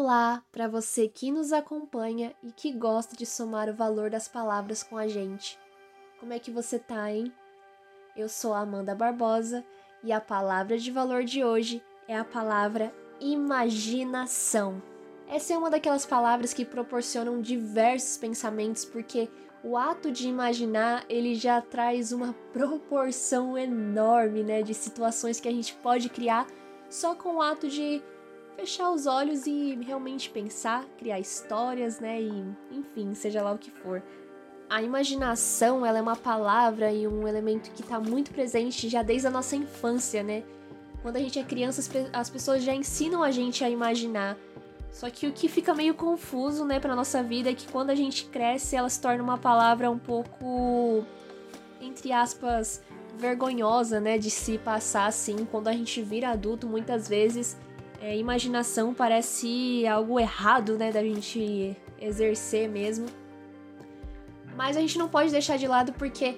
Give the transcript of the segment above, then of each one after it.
Olá para você que nos acompanha e que gosta de somar o valor das palavras com a gente. Como é que você tá, hein? Eu sou a Amanda Barbosa e a palavra de valor de hoje é a palavra imaginação. Essa é uma daquelas palavras que proporcionam diversos pensamentos porque o ato de imaginar, ele já traz uma proporção enorme, né, de situações que a gente pode criar só com o ato de fechar os olhos e realmente pensar, criar histórias, né? E enfim, seja lá o que for. A imaginação, ela é uma palavra e um elemento que está muito presente já desde a nossa infância, né? Quando a gente é criança, as pessoas já ensinam a gente a imaginar. Só que o que fica meio confuso, né, pra nossa vida é que quando a gente cresce, ela se torna uma palavra um pouco, entre aspas, vergonhosa, né, de se passar assim. Quando a gente vira adulto, muitas vezes é, imaginação parece algo errado, né, da gente exercer mesmo. Mas a gente não pode deixar de lado porque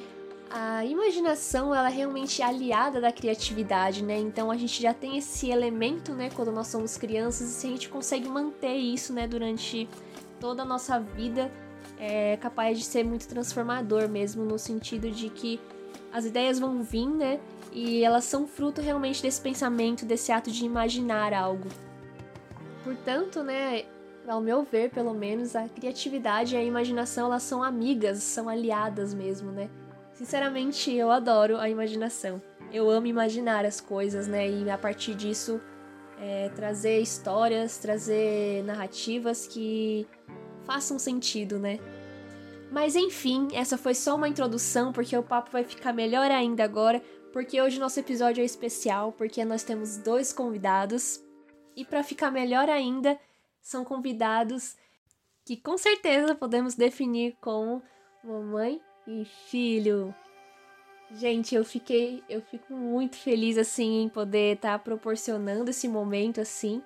a imaginação ela é realmente aliada da criatividade, né? Então a gente já tem esse elemento, né, quando nós somos crianças, e se a gente consegue manter isso, né, durante toda a nossa vida, é capaz de ser muito transformador mesmo, no sentido de que as ideias vão vir, né? E elas são fruto realmente desse pensamento, desse ato de imaginar algo. Portanto, né, ao meu ver, pelo menos, a criatividade e a imaginação, elas são amigas, são aliadas mesmo, né? Sinceramente, eu adoro a imaginação. Eu amo imaginar as coisas, né? E a partir disso, é, trazer histórias, trazer narrativas que façam sentido, né? Mas enfim, essa foi só uma introdução, porque o papo vai ficar melhor ainda agora, porque hoje nosso episódio é especial, porque nós temos dois convidados. E para ficar melhor ainda, são convidados que com certeza podemos definir como mamãe e filho. Gente, eu fiquei, eu fico muito feliz assim em poder estar tá proporcionando esse momento assim.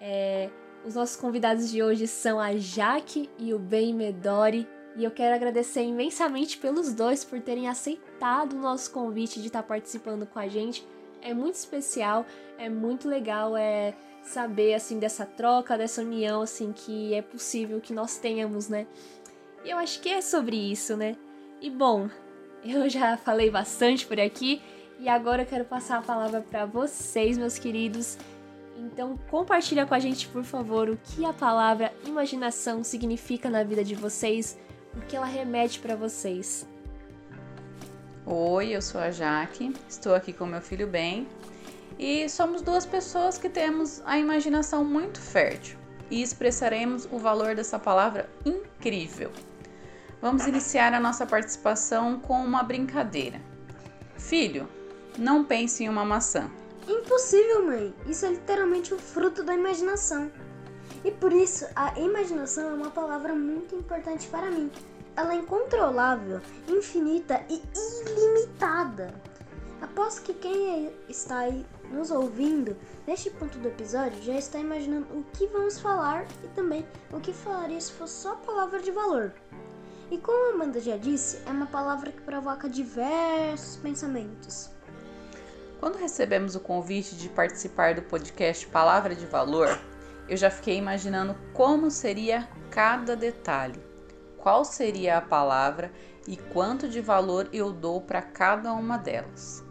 É, os nossos convidados de hoje são a Jaque e o Ben Medori. E eu quero agradecer imensamente pelos dois por terem aceitado o nosso convite de estar participando com a gente. É muito especial, é muito legal é saber assim dessa troca, dessa união assim que é possível que nós tenhamos, né? E eu acho que é sobre isso, né? E bom, eu já falei bastante por aqui e agora eu quero passar a palavra para vocês, meus queridos. Então, compartilha com a gente, por favor, o que a palavra imaginação significa na vida de vocês o que ela remete para vocês. Oi, eu sou a Jaque, estou aqui com meu filho Ben e somos duas pessoas que temos a imaginação muito fértil e expressaremos o valor dessa palavra incrível. Vamos iniciar a nossa participação com uma brincadeira. Filho, não pense em uma maçã. Impossível, mãe. Isso é literalmente o fruto da imaginação. E por isso, a imaginação é uma palavra muito importante para mim. Ela é incontrolável, infinita e ilimitada. Aposto que quem está aí nos ouvindo neste ponto do episódio já está imaginando o que vamos falar e também o que falaria se fosse só palavra de valor. E como a Amanda já disse, é uma palavra que provoca diversos pensamentos. Quando recebemos o convite de participar do podcast Palavra de Valor, eu já fiquei imaginando como seria cada detalhe, qual seria a palavra e quanto de valor eu dou para cada uma delas.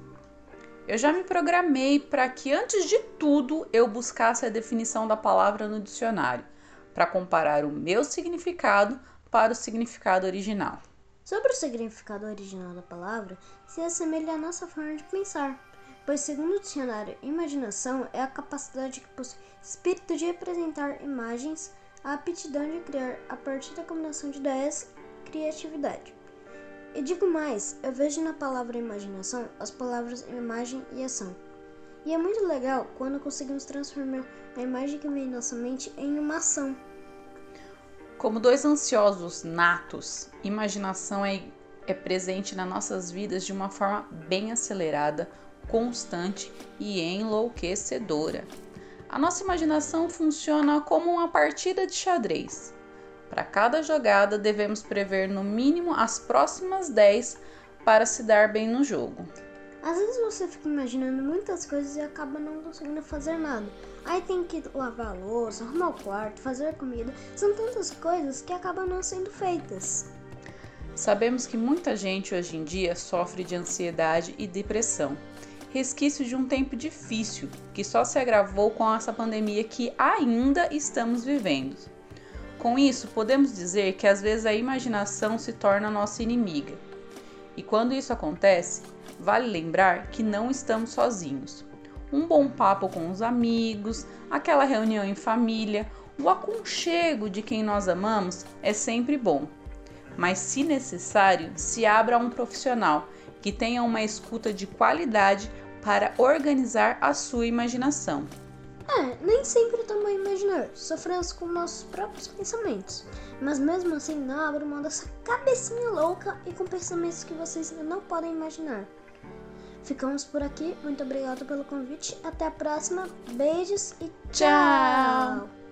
Eu já me programei para que antes de tudo eu buscasse a definição da palavra no dicionário, para comparar o meu significado para o significado original. Sobre o significado original da palavra, se assemelha à nossa forma de pensar pois, segundo o dicionário, imaginação é a capacidade que possui espírito de representar imagens, a aptidão de criar a partir da combinação de ideias, criatividade. E digo mais, eu vejo na palavra imaginação as palavras imagem e ação. E é muito legal quando conseguimos transformar a imagem que vem em nossa mente em uma ação. Como dois ansiosos natos, imaginação é, é presente nas nossas vidas de uma forma bem acelerada, constante e enlouquecedora. A nossa imaginação funciona como uma partida de xadrez. Para cada jogada, devemos prever no mínimo as próximas 10 para se dar bem no jogo. Às vezes você fica imaginando muitas coisas e acaba não conseguindo fazer nada. Aí tem que lavar a louça, arrumar o quarto, fazer comida. São tantas coisas que acabam não sendo feitas. Sabemos que muita gente hoje em dia sofre de ansiedade e depressão, resquício de um tempo difícil que só se agravou com essa pandemia que ainda estamos vivendo. Com isso, podemos dizer que às vezes a imaginação se torna nossa inimiga. E quando isso acontece, vale lembrar que não estamos sozinhos. Um bom papo com os amigos, aquela reunião em família, o aconchego de quem nós amamos é sempre bom mas se necessário, se abra a um profissional que tenha uma escuta de qualidade para organizar a sua imaginação. É, nem sempre estamos a imaginar, sofremos com nossos próprios pensamentos, mas mesmo assim não abra mão dessa cabecinha louca e com pensamentos que vocês ainda não podem imaginar. Ficamos por aqui, muito obrigado pelo convite, até a próxima, beijos e tchau.